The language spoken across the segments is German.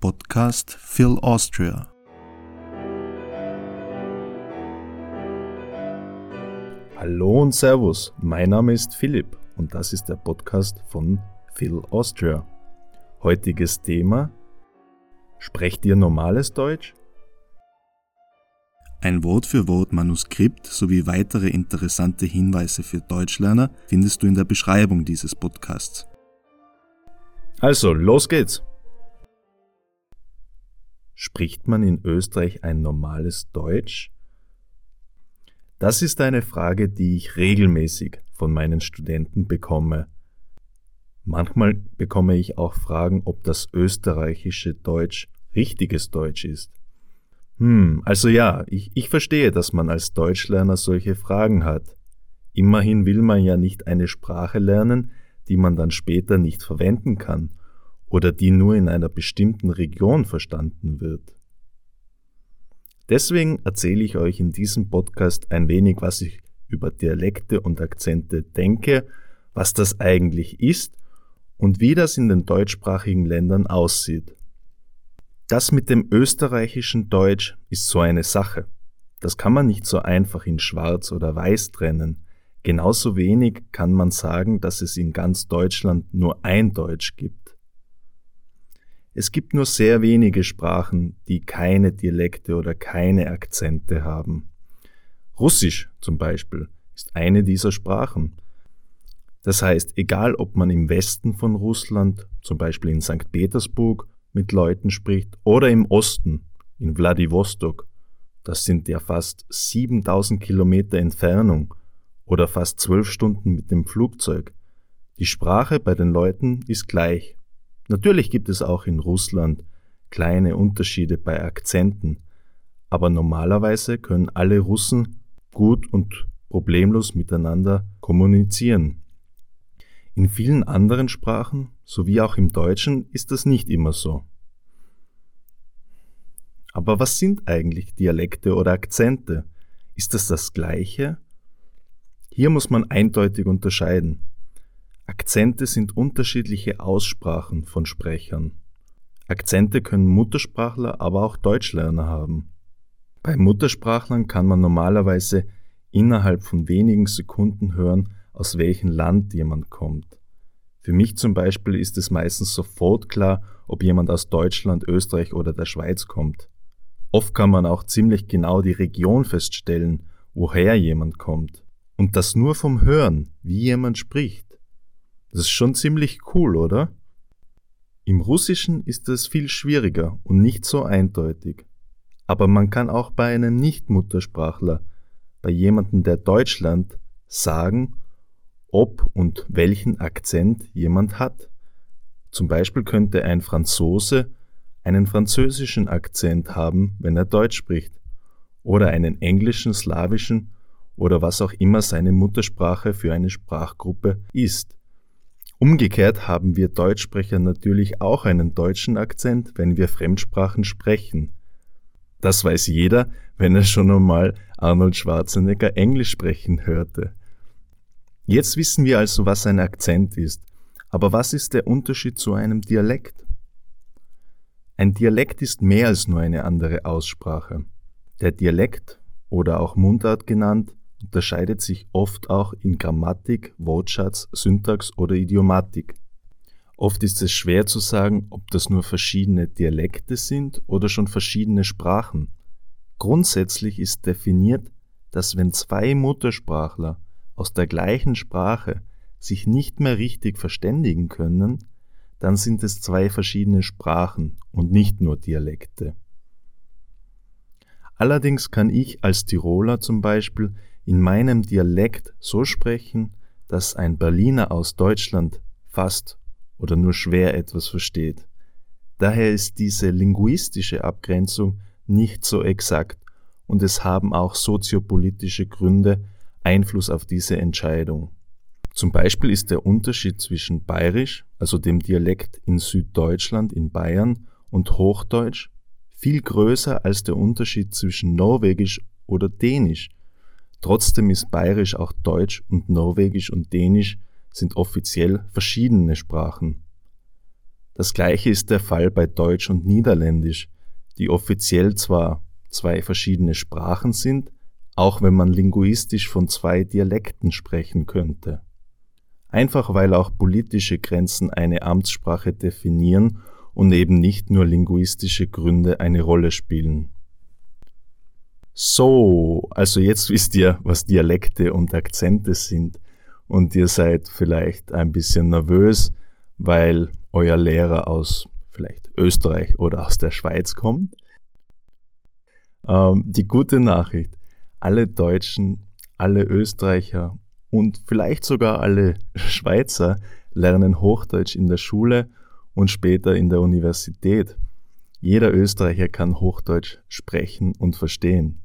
Podcast Phil Austria. Hallo und Servus, mein Name ist Philipp und das ist der Podcast von Phil Austria. Heutiges Thema: Sprecht ihr normales Deutsch? Ein Wort für Wort Manuskript sowie weitere interessante Hinweise für Deutschlerner findest du in der Beschreibung dieses Podcasts. Also, los geht's! Spricht man in Österreich ein normales Deutsch? Das ist eine Frage, die ich regelmäßig von meinen Studenten bekomme. Manchmal bekomme ich auch Fragen, ob das österreichische Deutsch richtiges Deutsch ist. Hm, also ja, ich, ich verstehe, dass man als Deutschlerner solche Fragen hat. Immerhin will man ja nicht eine Sprache lernen, die man dann später nicht verwenden kann oder die nur in einer bestimmten Region verstanden wird. Deswegen erzähle ich euch in diesem Podcast ein wenig, was ich über Dialekte und Akzente denke, was das eigentlich ist und wie das in den deutschsprachigen Ländern aussieht. Das mit dem österreichischen Deutsch ist so eine Sache. Das kann man nicht so einfach in Schwarz oder Weiß trennen. Genauso wenig kann man sagen, dass es in ganz Deutschland nur ein Deutsch gibt. Es gibt nur sehr wenige Sprachen, die keine Dialekte oder keine Akzente haben. Russisch zum Beispiel ist eine dieser Sprachen. Das heißt, egal ob man im Westen von Russland, zum Beispiel in St. Petersburg, mit Leuten spricht oder im Osten, in Wladiwostok, das sind ja fast 7000 Kilometer Entfernung oder fast zwölf Stunden mit dem Flugzeug. Die Sprache bei den Leuten ist gleich. Natürlich gibt es auch in Russland kleine Unterschiede bei Akzenten, aber normalerweise können alle Russen gut und problemlos miteinander kommunizieren. In vielen anderen Sprachen, sowie auch im Deutschen, ist das nicht immer so. Aber was sind eigentlich Dialekte oder Akzente? Ist das das gleiche? Hier muss man eindeutig unterscheiden. Akzente sind unterschiedliche Aussprachen von Sprechern. Akzente können Muttersprachler, aber auch Deutschlerner haben. Bei Muttersprachlern kann man normalerweise innerhalb von wenigen Sekunden hören, aus welchem Land jemand kommt. Für mich zum Beispiel ist es meistens sofort klar, ob jemand aus Deutschland, Österreich oder der Schweiz kommt. Oft kann man auch ziemlich genau die Region feststellen, woher jemand kommt. Und das nur vom Hören, wie jemand spricht. Das ist schon ziemlich cool, oder? Im Russischen ist es viel schwieriger und nicht so eindeutig. Aber man kann auch bei einem Nicht-Muttersprachler, bei jemandem, der Deutsch lernt, sagen, ob und welchen Akzent jemand hat. Zum Beispiel könnte ein Franzose einen französischen Akzent haben, wenn er Deutsch spricht, oder einen englischen, slawischen oder was auch immer seine Muttersprache für eine Sprachgruppe ist. Umgekehrt haben wir Deutschsprecher natürlich auch einen deutschen Akzent, wenn wir Fremdsprachen sprechen. Das weiß jeder, wenn er schon einmal Arnold Schwarzenegger Englisch sprechen hörte. Jetzt wissen wir also, was ein Akzent ist. Aber was ist der Unterschied zu einem Dialekt? Ein Dialekt ist mehr als nur eine andere Aussprache. Der Dialekt oder auch Mundart genannt unterscheidet sich oft auch in Grammatik, Wortschatz, Syntax oder Idiomatik. Oft ist es schwer zu sagen, ob das nur verschiedene Dialekte sind oder schon verschiedene Sprachen. Grundsätzlich ist definiert, dass wenn zwei Muttersprachler aus der gleichen Sprache sich nicht mehr richtig verständigen können, dann sind es zwei verschiedene Sprachen und nicht nur Dialekte. Allerdings kann ich als Tiroler zum Beispiel in meinem Dialekt so sprechen, dass ein Berliner aus Deutschland fast oder nur schwer etwas versteht. Daher ist diese linguistische Abgrenzung nicht so exakt und es haben auch soziopolitische Gründe Einfluss auf diese Entscheidung. Zum Beispiel ist der Unterschied zwischen Bayerisch, also dem Dialekt in Süddeutschland in Bayern, und Hochdeutsch viel größer als der Unterschied zwischen Norwegisch oder Dänisch, Trotzdem ist Bayerisch auch Deutsch und Norwegisch und Dänisch sind offiziell verschiedene Sprachen. Das gleiche ist der Fall bei Deutsch und Niederländisch, die offiziell zwar zwei verschiedene Sprachen sind, auch wenn man linguistisch von zwei Dialekten sprechen könnte. Einfach weil auch politische Grenzen eine Amtssprache definieren und eben nicht nur linguistische Gründe eine Rolle spielen. So, also jetzt wisst ihr, was Dialekte und Akzente sind und ihr seid vielleicht ein bisschen nervös, weil euer Lehrer aus vielleicht Österreich oder aus der Schweiz kommt. Ähm, die gute Nachricht, alle Deutschen, alle Österreicher und vielleicht sogar alle Schweizer lernen Hochdeutsch in der Schule und später in der Universität. Jeder Österreicher kann Hochdeutsch sprechen und verstehen.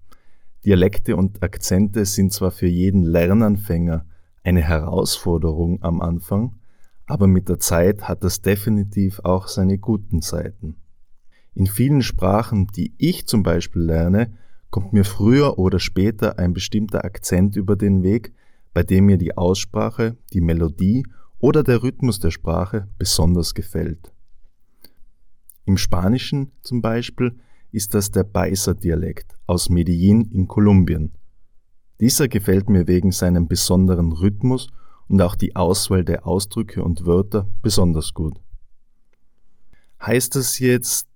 Dialekte und Akzente sind zwar für jeden Lernanfänger eine Herausforderung am Anfang, aber mit der Zeit hat das definitiv auch seine guten Seiten. In vielen Sprachen, die ich zum Beispiel lerne, kommt mir früher oder später ein bestimmter Akzent über den Weg, bei dem mir die Aussprache, die Melodie oder der Rhythmus der Sprache besonders gefällt. Im Spanischen zum Beispiel ist das der Baiser-Dialekt aus Medellin in Kolumbien. Dieser gefällt mir wegen seinem besonderen Rhythmus und auch die Auswahl der Ausdrücke und Wörter besonders gut. Heißt das jetzt,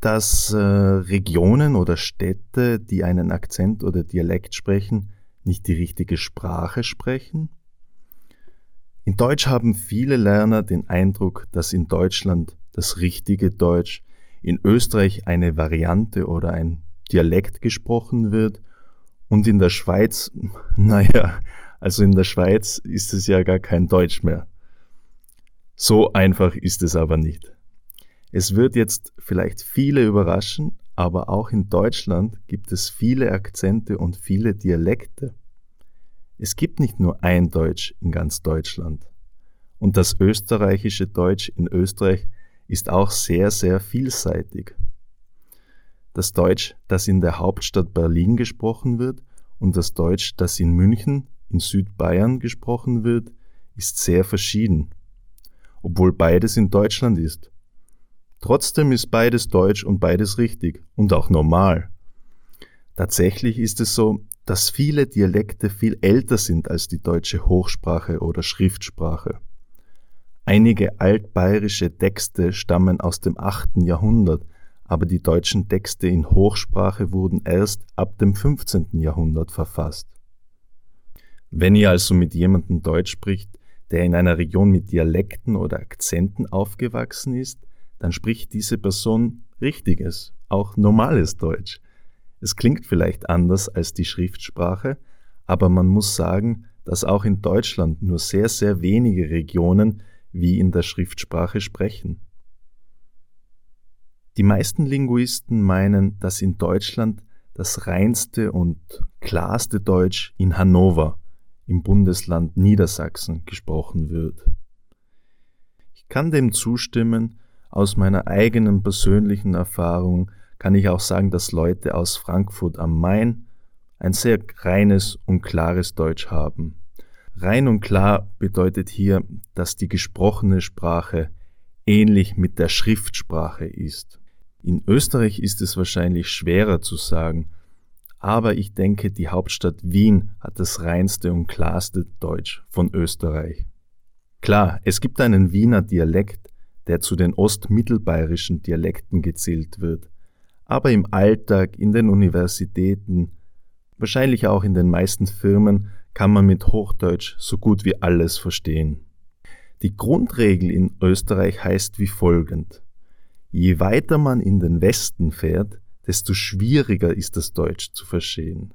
dass äh, Regionen oder Städte, die einen Akzent oder Dialekt sprechen, nicht die richtige Sprache sprechen? In Deutsch haben viele Lerner den Eindruck, dass in Deutschland das richtige Deutsch, in Österreich eine Variante oder ein Dialekt gesprochen wird und in der Schweiz, naja, also in der Schweiz ist es ja gar kein Deutsch mehr. So einfach ist es aber nicht. Es wird jetzt vielleicht viele überraschen, aber auch in Deutschland gibt es viele Akzente und viele Dialekte. Es gibt nicht nur ein Deutsch in ganz Deutschland. Und das österreichische Deutsch in Österreich ist auch sehr, sehr vielseitig. Das Deutsch, das in der Hauptstadt Berlin gesprochen wird, und das Deutsch, das in München, in Südbayern gesprochen wird, ist sehr verschieden, obwohl beides in Deutschland ist. Trotzdem ist beides deutsch und beides richtig und auch normal. Tatsächlich ist es so, dass viele Dialekte viel älter sind als die deutsche Hochsprache oder Schriftsprache. Einige altbayerische Texte stammen aus dem 8. Jahrhundert, aber die deutschen Texte in Hochsprache wurden erst ab dem 15. Jahrhundert verfasst. Wenn ihr also mit jemandem Deutsch spricht, der in einer Region mit Dialekten oder Akzenten aufgewachsen ist, dann spricht diese Person richtiges, auch normales Deutsch. Es klingt vielleicht anders als die Schriftsprache, aber man muss sagen, dass auch in Deutschland nur sehr, sehr wenige Regionen wie in der Schriftsprache sprechen. Die meisten Linguisten meinen, dass in Deutschland das reinste und klarste Deutsch in Hannover im Bundesland Niedersachsen gesprochen wird. Ich kann dem zustimmen, aus meiner eigenen persönlichen Erfahrung kann ich auch sagen, dass Leute aus Frankfurt am Main ein sehr reines und klares Deutsch haben. Rein und klar bedeutet hier, dass die gesprochene Sprache ähnlich mit der Schriftsprache ist. In Österreich ist es wahrscheinlich schwerer zu sagen, aber ich denke, die Hauptstadt Wien hat das reinste und klarste Deutsch von Österreich. Klar, es gibt einen Wiener Dialekt, der zu den ostmittelbayerischen Dialekten gezählt wird, aber im Alltag, in den Universitäten, wahrscheinlich auch in den meisten Firmen kann man mit Hochdeutsch so gut wie alles verstehen. Die Grundregel in Österreich heißt wie folgend. Je weiter man in den Westen fährt, desto schwieriger ist das Deutsch zu verstehen.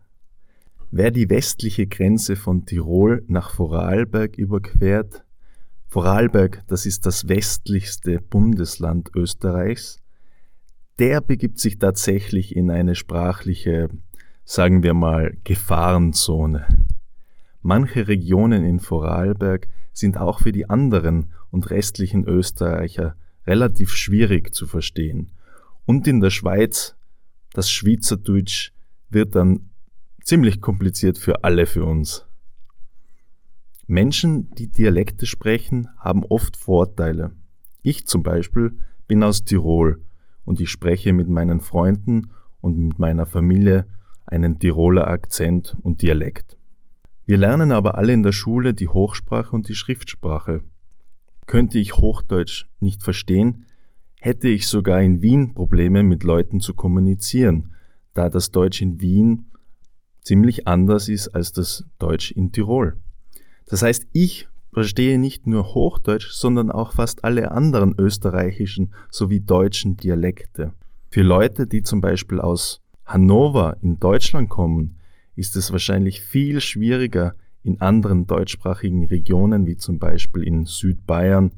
Wer die westliche Grenze von Tirol nach Vorarlberg überquert, Vorarlberg, das ist das westlichste Bundesland Österreichs, der begibt sich tatsächlich in eine sprachliche, sagen wir mal, Gefahrenzone. Manche Regionen in Vorarlberg sind auch für die anderen und restlichen Österreicher relativ schwierig zu verstehen. Und in der Schweiz, das Schweizerdeutsch wird dann ziemlich kompliziert für alle für uns. Menschen, die Dialekte sprechen, haben oft Vorteile. Ich zum Beispiel bin aus Tirol und ich spreche mit meinen Freunden und mit meiner Familie einen Tiroler Akzent und Dialekt. Wir lernen aber alle in der Schule die Hochsprache und die Schriftsprache. Könnte ich Hochdeutsch nicht verstehen, hätte ich sogar in Wien Probleme mit Leuten zu kommunizieren, da das Deutsch in Wien ziemlich anders ist als das Deutsch in Tirol. Das heißt, ich verstehe nicht nur Hochdeutsch, sondern auch fast alle anderen österreichischen sowie deutschen Dialekte. Für Leute, die zum Beispiel aus Hannover in Deutschland kommen, ist es wahrscheinlich viel schwieriger, in anderen deutschsprachigen Regionen wie zum Beispiel in Südbayern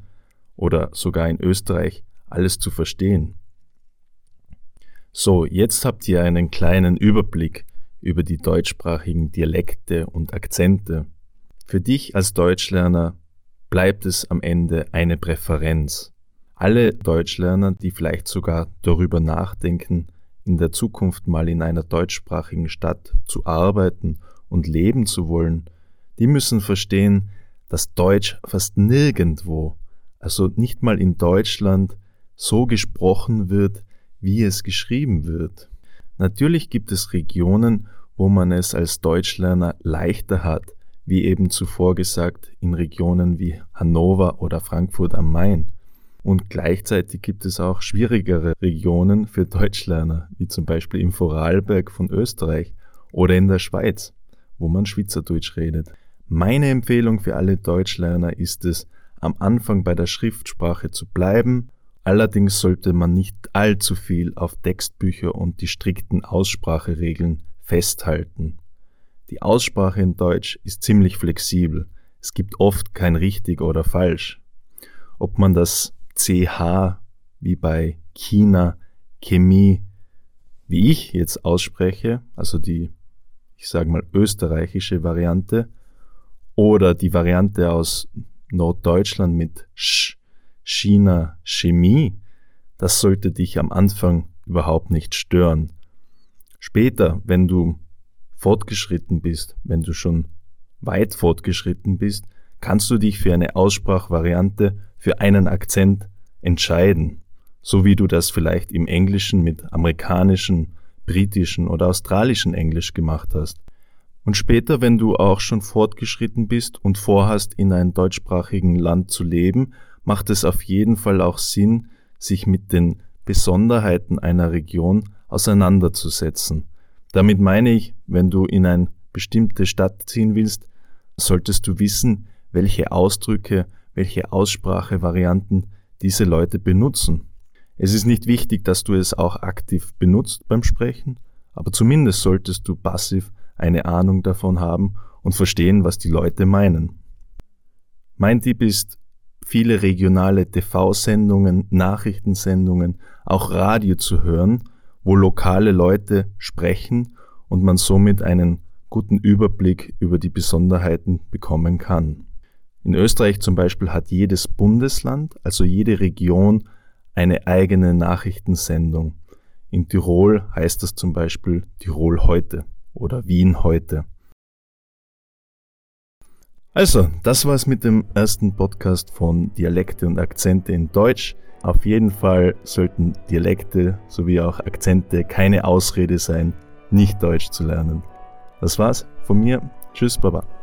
oder sogar in Österreich alles zu verstehen. So, jetzt habt ihr einen kleinen Überblick über die deutschsprachigen Dialekte und Akzente. Für dich als Deutschlerner bleibt es am Ende eine Präferenz. Alle Deutschlerner, die vielleicht sogar darüber nachdenken, in der Zukunft mal in einer deutschsprachigen Stadt zu arbeiten und leben zu wollen, die müssen verstehen, dass Deutsch fast nirgendwo, also nicht mal in Deutschland, so gesprochen wird, wie es geschrieben wird. Natürlich gibt es Regionen, wo man es als Deutschlerner leichter hat, wie eben zuvor gesagt in Regionen wie Hannover oder Frankfurt am Main. Und gleichzeitig gibt es auch schwierigere Regionen für Deutschlerner, wie zum Beispiel im Vorarlberg von Österreich oder in der Schweiz, wo man Schweizerdeutsch redet. Meine Empfehlung für alle Deutschlerner ist es, am Anfang bei der Schriftsprache zu bleiben, allerdings sollte man nicht allzu viel auf Textbücher und die strikten Ausspracheregeln festhalten. Die Aussprache in Deutsch ist ziemlich flexibel. Es gibt oft kein richtig oder falsch. Ob man das CH wie bei China, Chemie, wie ich jetzt ausspreche, also die, ich sage mal, österreichische Variante, oder die Variante aus Norddeutschland mit Sch, China, Chemie, das sollte dich am Anfang überhaupt nicht stören. Später, wenn du fortgeschritten bist, wenn du schon weit fortgeschritten bist, kannst du dich für eine Aussprachvariante, für einen Akzent entscheiden, so wie du das vielleicht im Englischen mit amerikanischen, britischen oder australischen Englisch gemacht hast. Und später, wenn du auch schon fortgeschritten bist und vorhast, in einem deutschsprachigen Land zu leben, macht es auf jeden Fall auch Sinn, sich mit den Besonderheiten einer Region auseinanderzusetzen. Damit meine ich, wenn du in eine bestimmte Stadt ziehen willst, solltest du wissen, welche Ausdrücke, welche Aussprachevarianten diese Leute benutzen. Es ist nicht wichtig, dass du es auch aktiv benutzt beim Sprechen, aber zumindest solltest du passiv eine Ahnung davon haben und verstehen, was die Leute meinen. Mein Tipp ist, viele regionale TV-Sendungen, Nachrichtensendungen, auch Radio zu hören, wo lokale Leute sprechen und man somit einen guten Überblick über die Besonderheiten bekommen kann. In Österreich zum Beispiel hat jedes Bundesland, also jede Region, eine eigene Nachrichtensendung. In Tirol heißt das zum Beispiel Tirol heute oder Wien heute. Also, das war's mit dem ersten Podcast von Dialekte und Akzente in Deutsch. Auf jeden Fall sollten Dialekte sowie auch Akzente keine Ausrede sein, nicht Deutsch zu lernen. Das war's von mir. Tschüss, Baba.